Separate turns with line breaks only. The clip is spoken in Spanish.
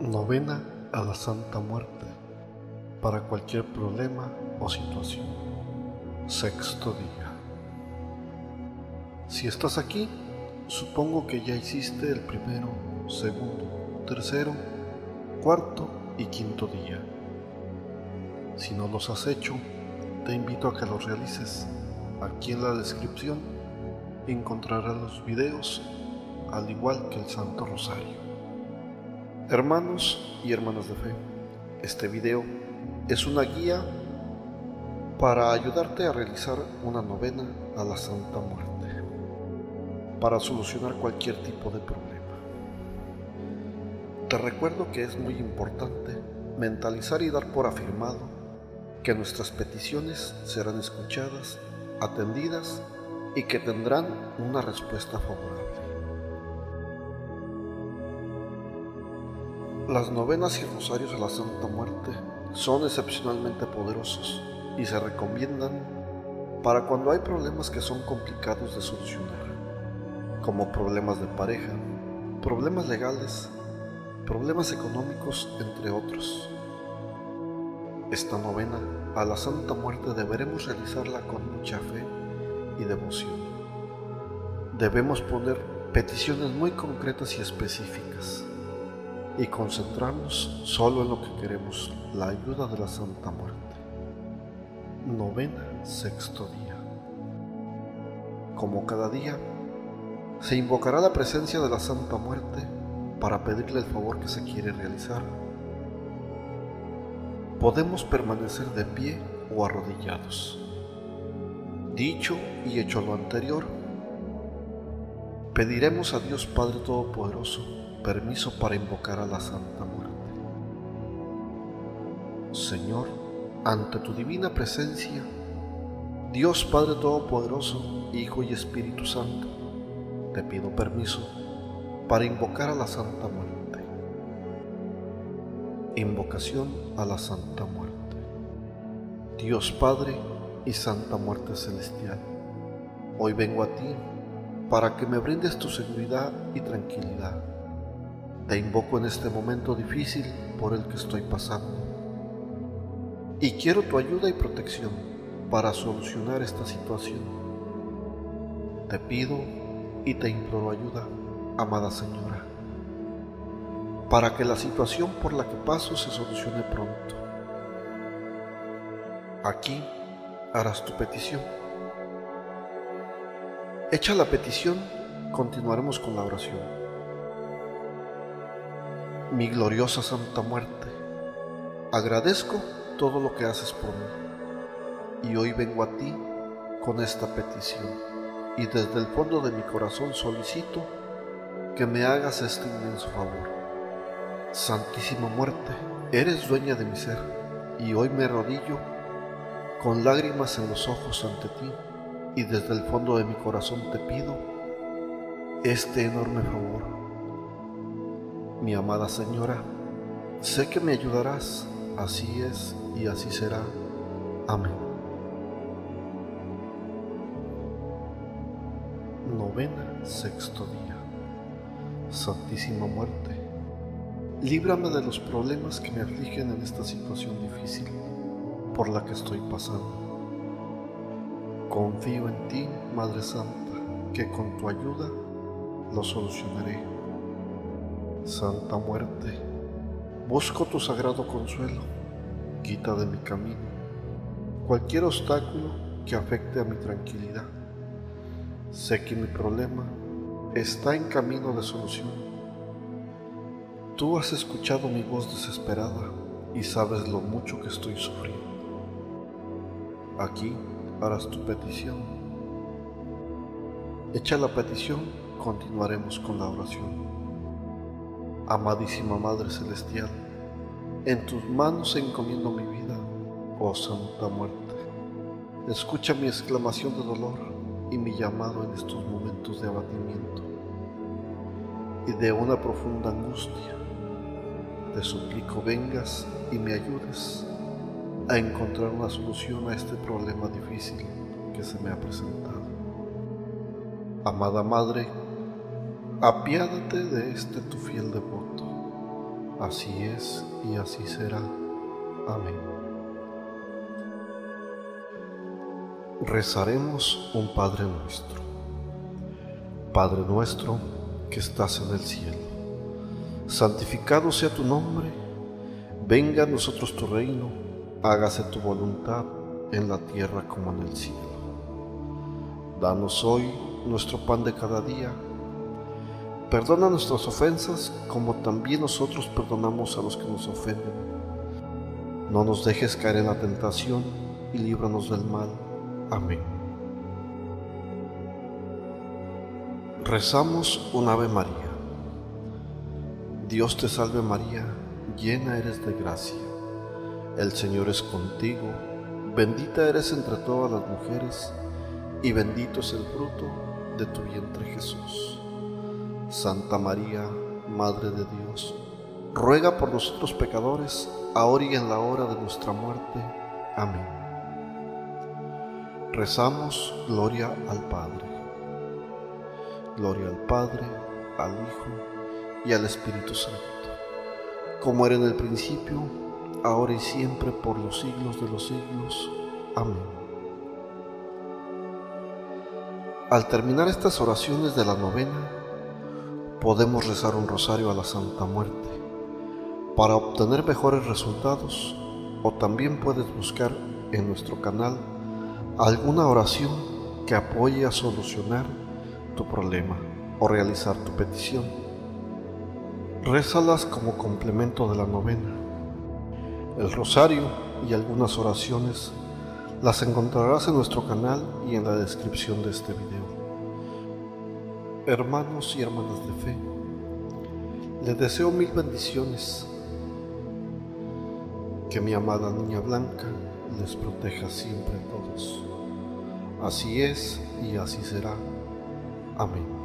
Novena a la Santa Muerte para cualquier problema o situación. Sexto día. Si estás aquí, supongo que ya hiciste el primero, segundo, tercero, cuarto y quinto día. Si no los has hecho, te invito a que los realices. Aquí en la descripción encontrarás los videos, al igual que el Santo Rosario. Hermanos y hermanas de fe, este video es una guía para ayudarte a realizar una novena a la Santa Muerte, para solucionar cualquier tipo de problema. Te recuerdo que es muy importante mentalizar y dar por afirmado que nuestras peticiones serán escuchadas, atendidas y que tendrán una respuesta favorable. Las novenas y rosarios a la Santa Muerte son excepcionalmente poderosos y se recomiendan para cuando hay problemas que son complicados de solucionar, como problemas de pareja, problemas legales, problemas económicos, entre otros. Esta novena a la Santa Muerte deberemos realizarla con mucha fe y devoción. Debemos poner peticiones muy concretas y específicas y concentrarnos solo en lo que queremos, la ayuda de la Santa Muerte. Novena, sexto día. Como cada día, se invocará la presencia de la Santa Muerte para pedirle el favor que se quiere realizar. Podemos permanecer de pie o arrodillados. Dicho y hecho lo anterior, pediremos a Dios Padre Todopoderoso permiso para invocar a la Santa Muerte. Señor, ante tu divina presencia, Dios Padre Todopoderoso, Hijo y Espíritu Santo, te pido permiso para invocar a la Santa Muerte. Invocación a la Santa Muerte. Dios Padre y Santa Muerte Celestial, hoy vengo a ti para que me brindes tu seguridad y tranquilidad te invoco en este momento difícil por el que estoy pasando. Y quiero tu ayuda y protección para solucionar esta situación. Te pido y te imploro ayuda, amada Señora, para que la situación por la que paso se solucione pronto. Aquí harás tu petición. Hecha la petición, continuaremos con la oración mi gloriosa Santa Muerte, agradezco todo lo que haces por mí y hoy vengo a ti con esta petición y desde el fondo de mi corazón solicito que me hagas este inmenso favor. Santísima Muerte, eres dueña de mi ser y hoy me arrodillo con lágrimas en los ojos ante ti y desde el fondo de mi corazón te pido este enorme favor mi amada Señora, sé que me ayudarás, así es y así será. Amén. Novena, sexto día. Santísima muerte, líbrame de los problemas que me afligen en esta situación difícil por la que estoy pasando. Confío en ti, Madre Santa, que con tu ayuda lo solucionaré. Santa Muerte, busco tu sagrado consuelo, quita de mi camino cualquier obstáculo que afecte a mi tranquilidad. Sé que mi problema está en camino de solución. Tú has escuchado mi voz desesperada y sabes lo mucho que estoy sufriendo. Aquí harás tu petición. Hecha la petición, continuaremos con la oración. Amadísima Madre Celestial, en tus manos encomiendo mi vida, oh Santa Muerte. Escucha mi exclamación de dolor y mi llamado en estos momentos de abatimiento y de una profunda angustia. Te suplico vengas y me ayudes a encontrar una solución a este problema difícil que se me ha presentado. Amada Madre, apiádate de este tu fiel devoto. así es y así será. Amén. Rezaremos un Padre nuestro. Padre nuestro que estás en el cielo, santificado sea tu nombre, venga a nosotros tu reino, hágase tu voluntad en la tierra como en el cielo. Danos hoy nuestro pan de cada día Perdona nuestras ofensas como también nosotros perdonamos a los que nos ofenden. No nos dejes caer en la tentación y líbranos del mal. Amén. Rezamos un Ave María. Dios te salve María, llena eres de gracia. El Señor es contigo, bendita eres entre todas las mujeres, y bendito es el fruto de tu vientre Jesús. Santa María, Madre de Dios, ruega por nosotros pecadores, ahora y en la hora de nuestra muerte. Amén. Rezamos Gloria al Padre. Gloria al Padre, al Hijo y al Espíritu Santo, como era en el principio, ahora y siempre, por los siglos de los siglos. Amén. Al terminar estas oraciones de la novena, podemos rezar un rosario a la Santa Muerte para obtener mejores resultados o también puedes buscar en nuestro canal alguna oración que apoye a solucionar tu problema o realizar tu petición. Rézalas como complemento de la novena. El rosario y algunas oraciones las encontrarás en nuestro canal y en la descripción de este video hermanos y hermanas de fe, les deseo mil bendiciones. Que mi amada niña blanca les proteja siempre a todos. Así es y así será. Amén.